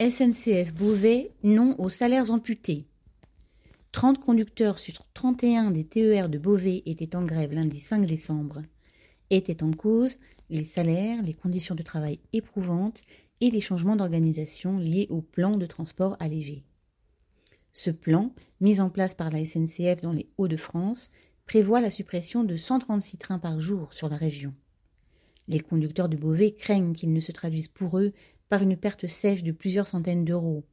SNCF Beauvais, non aux salaires amputés. 30 conducteurs sur 31 des TER de Beauvais étaient en grève lundi 5 décembre. Étaient en cause les salaires, les conditions de travail éprouvantes et les changements d'organisation liés au plan de transport allégé. Ce plan, mis en place par la SNCF dans les Hauts-de-France, prévoit la suppression de 136 trains par jour sur la région. Les conducteurs de Beauvais craignent qu'il ne se traduise pour eux par une perte sèche de plusieurs centaines d'euros.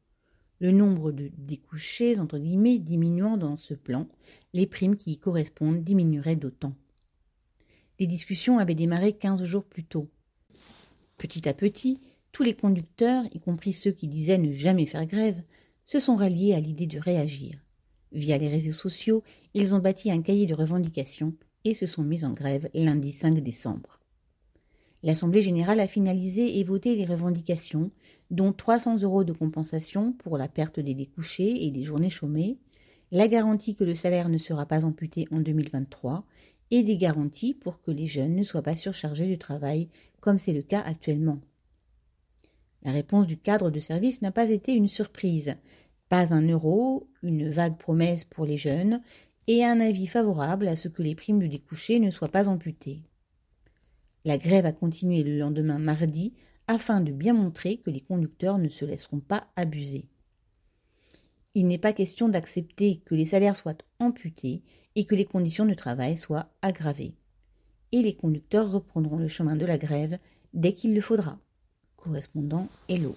Le nombre de découchés, entre guillemets, diminuant dans ce plan, les primes qui y correspondent diminueraient d'autant. Les discussions avaient démarré quinze jours plus tôt. Petit à petit, tous les conducteurs, y compris ceux qui disaient ne jamais faire grève, se sont ralliés à l'idée de réagir. Via les réseaux sociaux, ils ont bâti un cahier de revendications et se sont mis en grève lundi 5 décembre. L'Assemblée générale a finalisé et voté les revendications, dont 300 euros de compensation pour la perte des découchés et des journées chômées, la garantie que le salaire ne sera pas amputé en 2023 et des garanties pour que les jeunes ne soient pas surchargés de travail comme c'est le cas actuellement. La réponse du cadre de service n'a pas été une surprise. Pas un euro, une vague promesse pour les jeunes et un avis favorable à ce que les primes du découché ne soient pas amputées. La grève a continué le lendemain mardi afin de bien montrer que les conducteurs ne se laisseront pas abuser. Il n'est pas question d'accepter que les salaires soient amputés et que les conditions de travail soient aggravées. Et les conducteurs reprendront le chemin de la grève dès qu'il le faudra. Correspondant Hello.